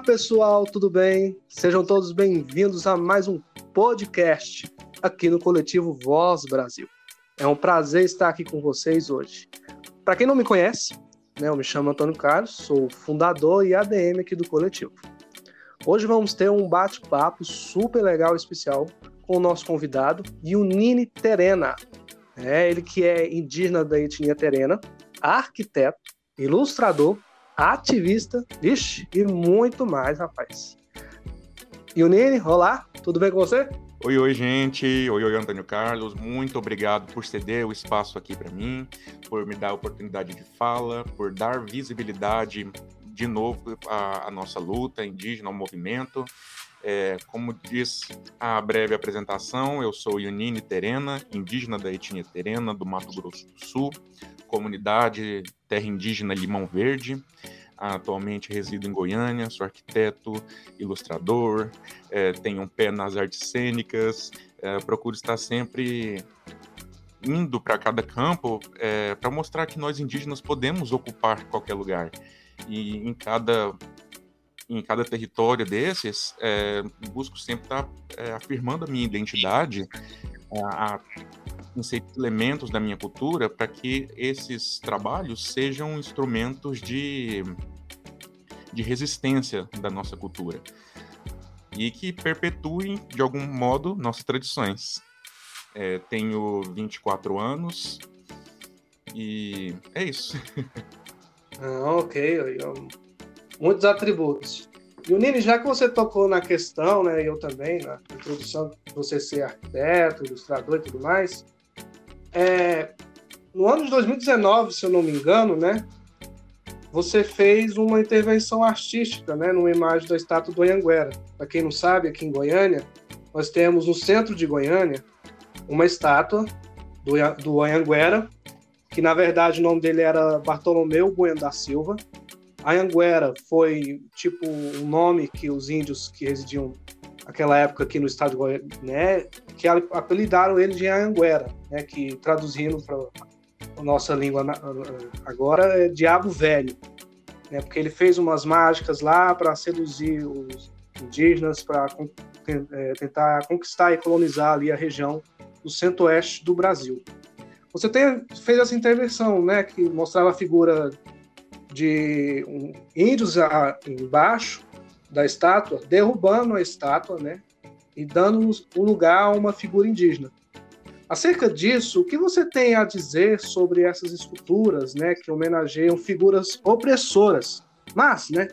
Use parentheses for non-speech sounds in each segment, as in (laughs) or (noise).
Olá, pessoal, tudo bem? Sejam todos bem-vindos a mais um podcast aqui no coletivo Voz Brasil. É um prazer estar aqui com vocês hoje. Para quem não me conhece, né, eu me chamo Antônio Carlos, sou fundador e ADM aqui do coletivo. Hoje vamos ter um bate-papo super legal e especial com o nosso convidado, Yunini Terena. É, ele que é indígena da etnia Terena, arquiteto, ilustrador ativista, vixe, e muito mais, rapaz. E o Nini, olá, tudo bem com você? Oi, oi, gente. Oi, oi, Antônio Carlos. Muito obrigado por ceder o espaço aqui para mim, por me dar a oportunidade de fala, por dar visibilidade de novo à, à nossa luta indígena, ao movimento. É, como diz a breve apresentação, eu sou Yunine Terena, indígena da etnia Terena, do Mato Grosso do Sul, comunidade terra indígena Limão Verde. Atualmente resido em Goiânia, sou arquiteto, ilustrador, é, tenho um pé nas artes cênicas, é, procuro estar sempre indo para cada campo é, para mostrar que nós indígenas podemos ocupar qualquer lugar. E em cada em cada território desses, é, busco sempre estar é, afirmando a minha identidade, a, a inserir elementos da minha cultura para que esses trabalhos sejam instrumentos de, de resistência da nossa cultura e que perpetuem, de algum modo, nossas tradições. É, tenho 24 anos e é isso. (laughs) ah, ok muitos atributos. E o Nini, já que você tocou na questão, né, eu também, na introdução de você ser arquiteto, ilustrador e tudo mais, é, no ano de 2019, se eu não me engano, né, você fez uma intervenção artística, né, numa imagem da estátua do Anhanguera. Para quem não sabe, aqui em Goiânia, nós temos no centro de Goiânia uma estátua do, do Anhanguera, que na verdade o nome dele era Bartolomeu Bueno da Silva, a Anguera foi tipo um nome que os índios que residiam naquela época aqui no estado de Goiás, né, que apelidaram ele de Anguera, né, que traduzindo para a nossa língua agora é Diabo Velho, né, porque ele fez umas mágicas lá para seduzir os indígenas, para é, tentar conquistar e colonizar ali a região do centro-oeste do Brasil. Você tem, fez essa intervenção, né, que mostrava a figura de um, índios a, embaixo da estátua, derrubando a estátua, né? E dando um lugar a uma figura indígena. Acerca disso, o que você tem a dizer sobre essas esculturas, né, que homenageiam figuras opressoras, mas, né,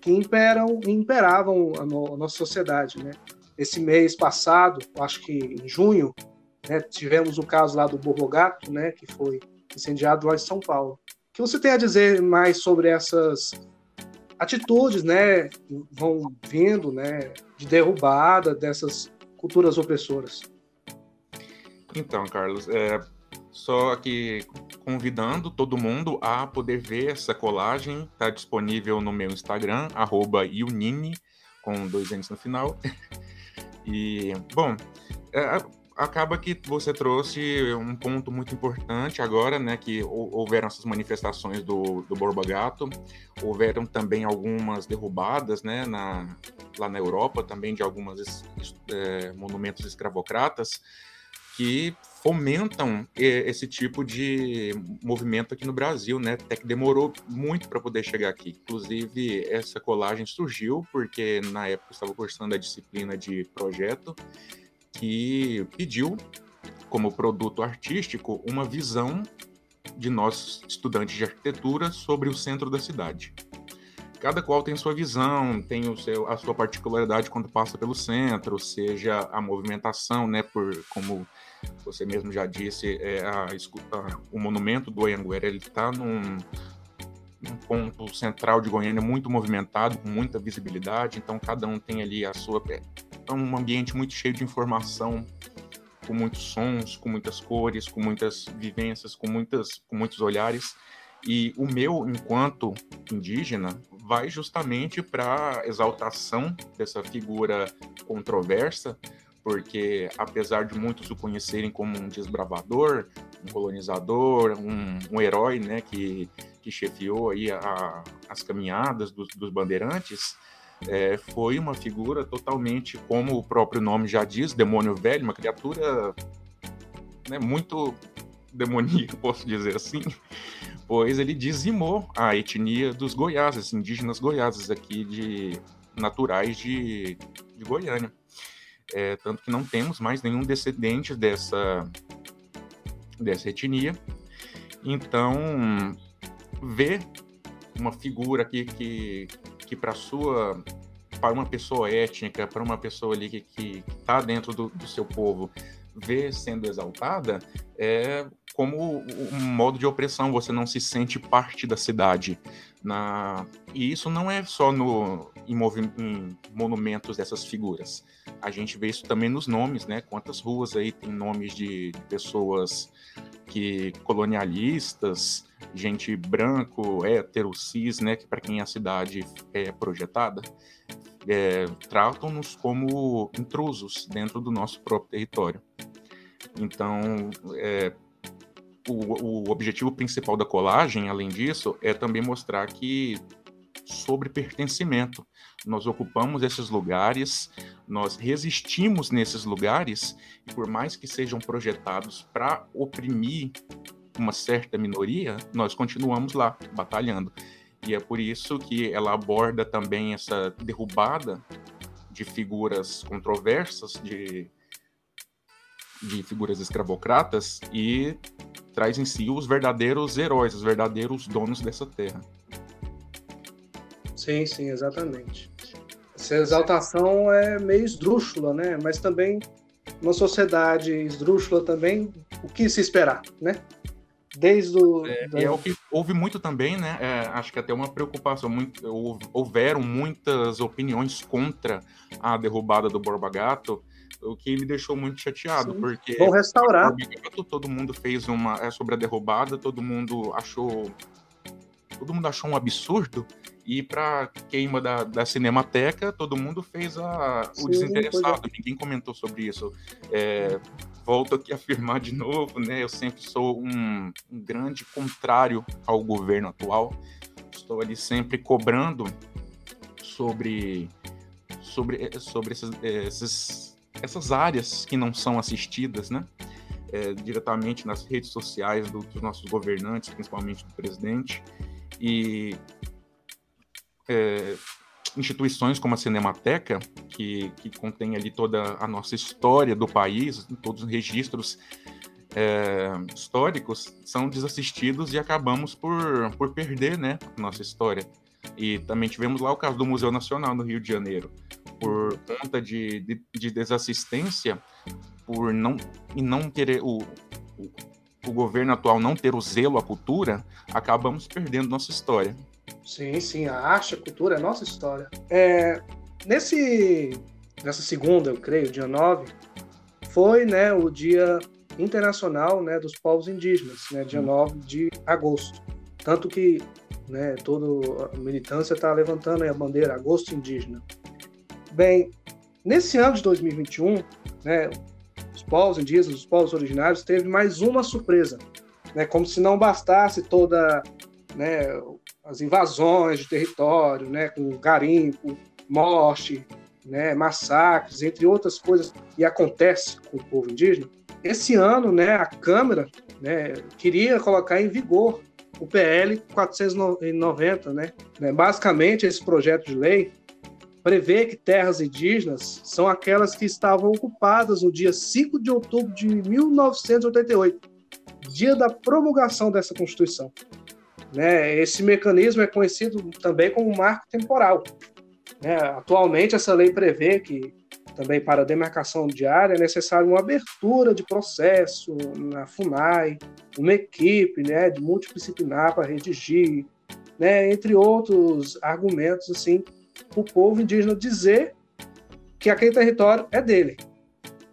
que imperam, imperavam a, no, a nossa sociedade, né? Esse mês passado, acho que em junho, né, tivemos o caso lá do Borrogato, né, que foi incendiado lá em São Paulo que você tem a dizer mais sobre essas atitudes, né, vão vindo, né, de derrubada dessas culturas opressoras? Então, Carlos, é, só aqui convidando todo mundo a poder ver essa colagem, está disponível no meu Instagram, arroba com dois N's no final. (laughs) E, bom, é, acaba que você trouxe um ponto muito importante agora, né, que houveram essas manifestações do, do Borba Gato, houveram também algumas derrubadas, né, na, lá na Europa, também de alguns é, monumentos escravocratas, que fomentam esse tipo de movimento aqui no Brasil, né? Até que demorou muito para poder chegar aqui. Inclusive, essa colagem surgiu porque na época eu estava cursando a disciplina de projeto que pediu, como produto artístico, uma visão de nós, estudantes de arquitetura, sobre o centro da cidade. Cada qual tem sua visão, tem o seu, a sua particularidade quando passa pelo centro, seja a movimentação, né, por como você mesmo já disse, é a, a, o monumento do Anhanguera, ele está num, num ponto central de Goiânia muito movimentado, com muita visibilidade, então cada um tem ali a sua é um ambiente muito cheio de informação, com muitos sons, com muitas cores, com muitas vivências, com, muitas, com muitos olhares. E o meu, enquanto indígena, vai justamente para exaltação dessa figura controversa, porque apesar de muitos o conhecerem como um desbravador, um colonizador, um, um herói, né, que, que chefiou aí a, as caminhadas dos, dos bandeirantes, é, foi uma figura totalmente, como o próprio nome já diz, demônio velho, uma criatura né, muito demoníaca, (laughs) posso dizer assim, pois ele dizimou a etnia dos goiáses, indígenas goiáses aqui de naturais de, de Goiânia. É, tanto que não temos mais nenhum descendente dessa, dessa etnia. Então, ver uma figura aqui que, que para sua para uma pessoa étnica, para uma pessoa ali que está dentro do, do, seu povo, ver sendo exaltada, é como um modo de opressão, você não se sente parte da cidade. Na... E isso não é só no, em, em, monumentos dessas figuras. A gente vê isso também nos nomes, né? Quantas ruas aí tem nomes de, de pessoas que colonialistas, gente branco, hétero, cis, né? Que para quem a cidade é projetada, é, tratam-nos como intrusos dentro do nosso próprio território. Então, é, o, o objetivo principal da colagem, além disso, é também mostrar que sobre pertencimento. Nós ocupamos esses lugares, nós resistimos nesses lugares, e por mais que sejam projetados para oprimir uma certa minoria, nós continuamos lá, batalhando. E é por isso que ela aborda também essa derrubada de figuras controversas, de, de figuras escravocratas, e traz em si os verdadeiros heróis, os verdadeiros donos dessa terra. Sim, sim, exatamente. Essa exaltação é meio esdrúxula, né? Mas também, uma sociedade esdrúxula também, o que se esperar, né? Desde o... É, é o que houve muito também, né? É, acho que até uma preocupação, muito, houveram muitas opiniões contra a derrubada do Borba Gato, o que me deixou muito chateado, Sim. porque vão restaurar. Todo mundo fez uma é, sobre a derrubada, todo mundo achou todo mundo achou um absurdo e para queima da, da Cinemateca todo mundo fez a, o Sim, desinteressado, é. ninguém comentou sobre isso. É, volto aqui a (laughs) afirmar de novo, né? Eu sempre sou um, um grande contrário ao governo atual. Estou ali sempre cobrando sobre sobre sobre esses, esses essas áreas que não são assistidas, né? É, diretamente nas redes sociais do, dos nossos governantes, principalmente do presidente, e é, instituições como a Cinemateca, que, que contém ali toda a nossa história do país, todos os registros é, históricos, são desassistidos e acabamos por, por perder né, nossa história. E também tivemos lá o caso do Museu Nacional no Rio de Janeiro, por conta de, de, de desassistência, por não e não querer o, o, o, governo atual não ter o zelo à cultura, acabamos perdendo nossa história. Sim, sim, a arte, a cultura é nossa história. É, nesse nessa segunda, eu creio, dia 9, foi, né, o Dia Internacional, né, dos povos indígenas, né, dia 9 hum. de agosto. Tanto que, né, toda a militância está levantando a bandeira agosto indígena. Bem, nesse ano de 2021, né, os povos indígenas, os povos originários, teve mais uma surpresa, né, como se não bastasse toda né, as invasões de território, né, com garimpo, morte, né, massacres, entre outras coisas, e acontece com o povo indígena. Esse ano, né, a Câmara né, queria colocar em vigor o PL 490, né? Basicamente, esse projeto de lei prevê que terras indígenas são aquelas que estavam ocupadas no dia 5 de outubro de 1988, dia da promulgação dessa Constituição. Né? Esse mecanismo é conhecido também como marco temporal. Né? Atualmente, essa lei prevê que também para a demarcação diária é necessário uma abertura de processo na FUNAI, uma equipe né, de multidisciplinar para redigir, né, entre outros argumentos assim o povo indígena dizer que aquele território é dele.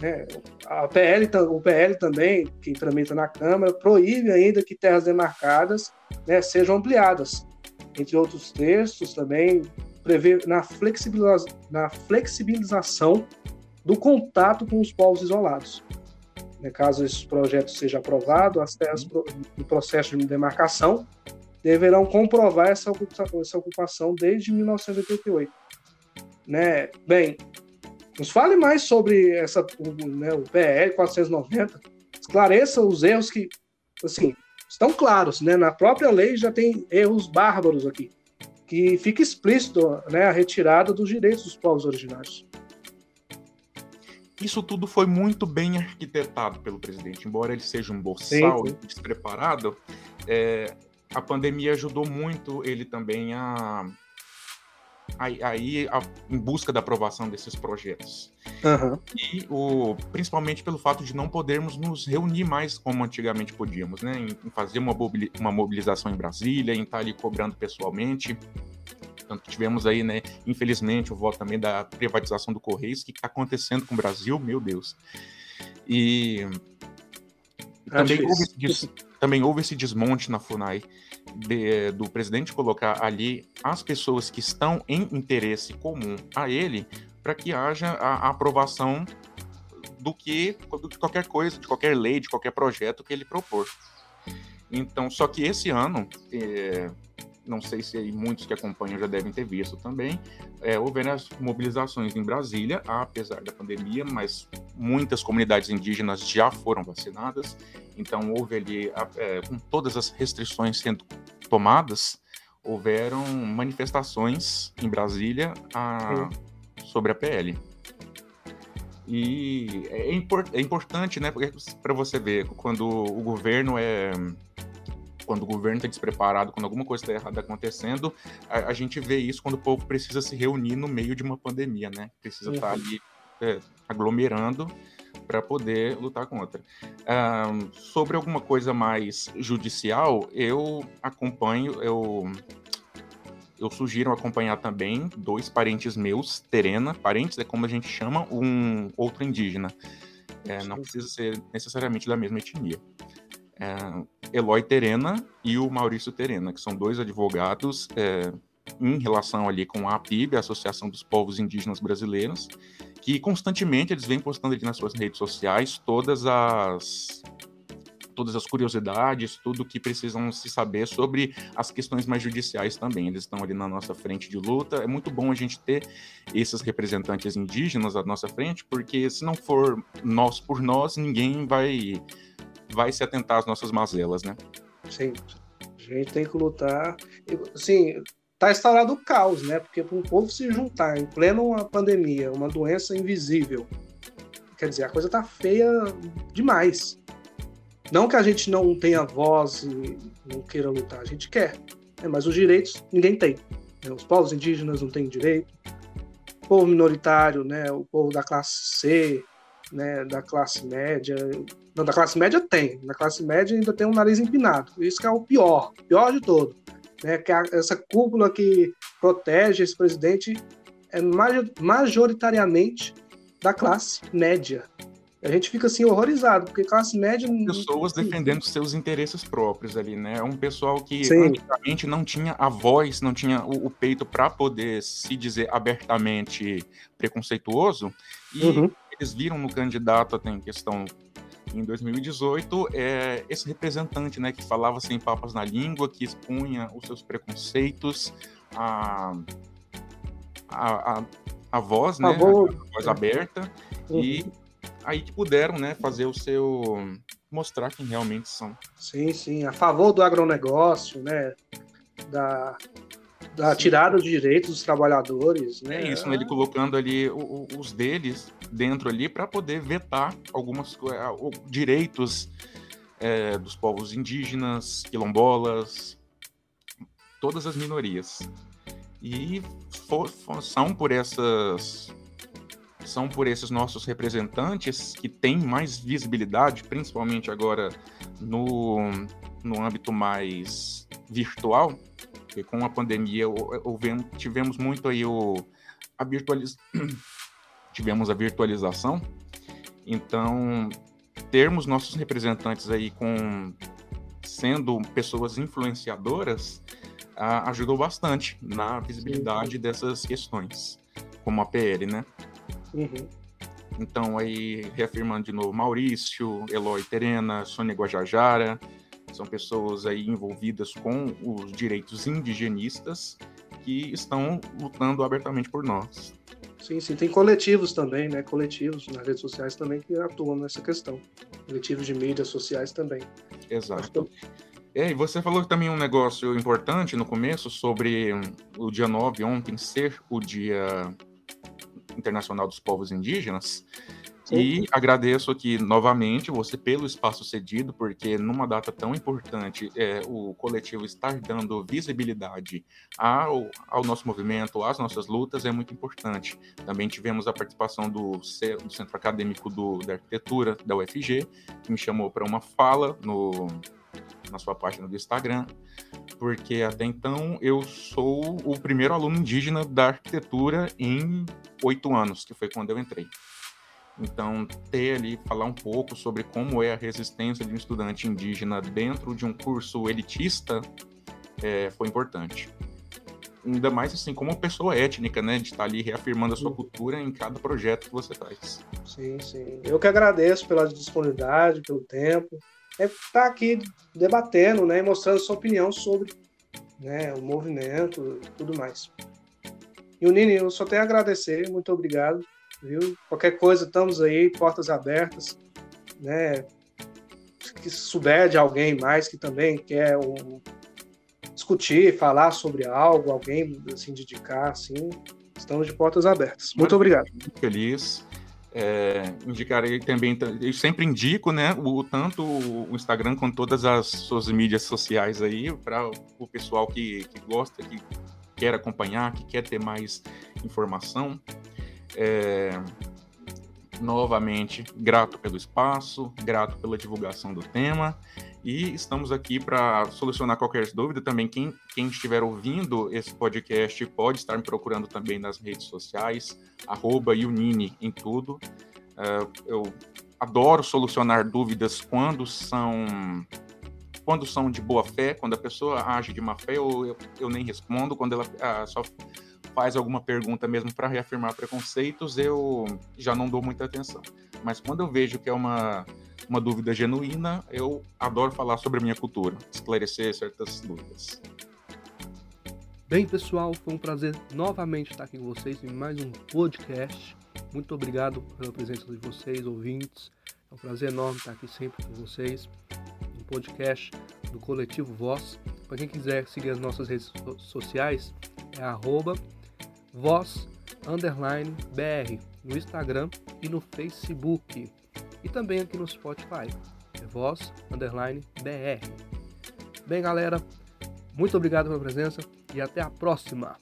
Né? A PL, o PL também, que tramita na Câmara, proíbe ainda que terras demarcadas né, sejam ampliadas. Entre outros textos, também prevê na, flexibiliza na flexibilização do contato com os povos isolados. Né, caso esse projeto seja aprovado, as terras no processo de demarcação deverão comprovar essa ocupação, essa ocupação desde 1988. né? Bem, nos fale mais sobre essa, né, o PL 490, esclareça os erros que, assim, estão claros, né? Na própria lei já tem erros bárbaros aqui, que fica explícito, né, a retirada dos direitos dos povos originários. Isso tudo foi muito bem arquitetado pelo presidente, embora ele seja um boçal sim, sim. despreparado. É, a pandemia ajudou muito ele também a aí em busca da aprovação desses projetos. Uhum. E o, principalmente pelo fato de não podermos nos reunir mais como antigamente podíamos, né? Em, em fazer uma, uma mobilização em Brasília, em estar ali cobrando pessoalmente. Tanto que tivemos aí, né, infelizmente, o voto também da privatização do Correios, que está acontecendo com o Brasil, meu Deus. E também houve, também houve esse desmonte na FUNAI de, do presidente colocar ali as pessoas que estão em interesse comum a ele para que haja a, a aprovação do que de qualquer coisa, de qualquer lei, de qualquer projeto que ele propor. Então, só que esse ano, é, não sei se muitos que acompanham já devem ter visto também, é, houveram as mobilizações em Brasília, apesar da pandemia, mas muitas comunidades indígenas já foram vacinadas, então houve ali, é, com todas as restrições sendo tomadas, houveram manifestações em Brasília a, sobre a PL. E é, import, é importante, né, para você ver, quando o governo é quando o governo está despreparado, quando alguma coisa está errada acontecendo, a, a, gente vê isso quando o povo precisa se reunir no meio de uma pandemia, né? Precisa estar tá ali é, aglomerando para poder lutar contra. Um, sobre alguma coisa mais judicial, eu acompanho, eu eu sugiro acompanhar também dois parentes meus, Terena, parentes é como a gente chama um outro indígena. É, não precisa ser necessariamente da mesma etnia é, Eloy Terena e o Maurício Terena, que são dois advogados é, em relação ali com a APIB, a Associação dos Povos Indígenas Brasileiros, que constantemente eles vêm postando ali nas suas redes sociais todas as todas as curiosidades, tudo que precisam se saber sobre as questões mais judiciais também. Eles estão ali na nossa frente de luta. É muito bom a gente ter esses representantes indígenas à nossa frente, porque se não for nós por nós, ninguém vai vai se atentar às nossas mazelas, né? Sim. A gente tem que lutar. Sim, tá instaurado o caos, né? Porque para um povo se juntar em plena pandemia, uma doença invisível, quer dizer, a coisa tá feia demais. Não que a gente não tenha voz e não queira lutar, a gente quer. Né? Mas os direitos ninguém tem. Né? Os povos indígenas não têm direito. O povo minoritário, né? o povo da classe C, né? da classe média, não, da classe média tem. Na classe média ainda tem um nariz empinado. Isso que é o pior, pior de todo. Né? Que a, essa cúpula que protege esse presidente é majoritariamente da classe média. A gente fica assim horrorizado, porque classe média. Pessoas defendendo seus interesses próprios ali, né? É um pessoal que antigamente não tinha a voz, não tinha o, o peito para poder se dizer abertamente preconceituoso, e uhum. Eles viram no candidato, até em questão em 2018, é esse representante, né, que falava sem papas na língua, que expunha os seus preconceitos, a, a, a, a voz, né, a voz, a voz aberta, uhum. e aí que puderam, né, fazer o seu mostrar quem realmente são. Sim, sim, a favor do agronegócio, né, da da tirada dos direitos dos trabalhadores, né? É isso, ele colocando ali o, o, os deles dentro ali para poder vetar alguns é, direitos é, dos povos indígenas, quilombolas, todas as minorias. E for, for, são por essas são por esses nossos representantes que têm mais visibilidade, principalmente agora no, no âmbito mais virtual, porque com a pandemia houvemos, tivemos muito aí o, a virtualiz... (clears throat) tivemos a virtualização, então termos nossos representantes aí com sendo pessoas influenciadoras a, ajudou bastante na visibilidade dessas questões, como a PL, né? Uhum. Então, aí, reafirmando de novo, Maurício, Eloy Terena, Sônia Guajajara, são pessoas aí envolvidas com os direitos indigenistas que estão lutando abertamente por nós. Sim, sim. Tem coletivos também, né? Coletivos nas redes sociais também que atuam nessa questão. Coletivos de mídias sociais também. Exato. É, e você falou também um negócio importante no começo sobre o dia 9 ontem ser o Dia Internacional dos Povos Indígenas. E agradeço aqui novamente você pelo espaço cedido, porque numa data tão importante, é, o coletivo estar dando visibilidade ao, ao nosso movimento, às nossas lutas, é muito importante. Também tivemos a participação do, do Centro Acadêmico do, da Arquitetura, da UFG, que me chamou para uma fala no, na sua página do Instagram, porque até então eu sou o primeiro aluno indígena da arquitetura em oito anos, que foi quando eu entrei. Então, ter ali, falar um pouco sobre como é a resistência de um estudante indígena dentro de um curso elitista é, foi importante. Ainda mais assim, como pessoa étnica, né? De estar ali reafirmando a sua cultura em cada projeto que você faz. Sim, sim. Eu que agradeço pela disponibilidade, pelo tempo. É estar aqui debatendo, né? E mostrando sua opinião sobre né, o movimento e tudo mais. E o Nini, eu só tenho a agradecer, muito obrigado viu? Qualquer coisa, estamos aí, portas abertas, né? Que souber de alguém mais que também quer um, discutir, falar sobre algo, alguém assim dedicar, assim, estamos de portas abertas. Muito obrigado. Muito feliz. É, indicarei também, eu sempre indico, né, o tanto o Instagram quanto todas as suas mídias sociais aí para o pessoal que, que gosta, que quer acompanhar, que quer ter mais informação. É, novamente, grato pelo espaço, grato pela divulgação do tema e estamos aqui para solucionar qualquer dúvida. Também, quem, quem estiver ouvindo esse podcast pode estar me procurando também nas redes sociais, arroba Unini em tudo. Uh, eu adoro solucionar dúvidas quando são quando são de boa fé, quando a pessoa age de má fé, eu, eu, eu nem respondo, quando ela uh, só faz alguma pergunta mesmo para reafirmar preconceitos, eu já não dou muita atenção. Mas quando eu vejo que é uma, uma dúvida genuína, eu adoro falar sobre a minha cultura, esclarecer certas dúvidas. Bem, pessoal, foi um prazer novamente estar aqui com vocês em mais um podcast. Muito obrigado pela presença de vocês, ouvintes. É um prazer enorme estar aqui sempre com vocês. Um podcast do Coletivo Voz. Para quem quiser seguir as nossas redes sociais, é arroba voz underline br no Instagram e no Facebook. E também aqui no Spotify. É voz underline br bem galera muito obrigado pela presença e até a próxima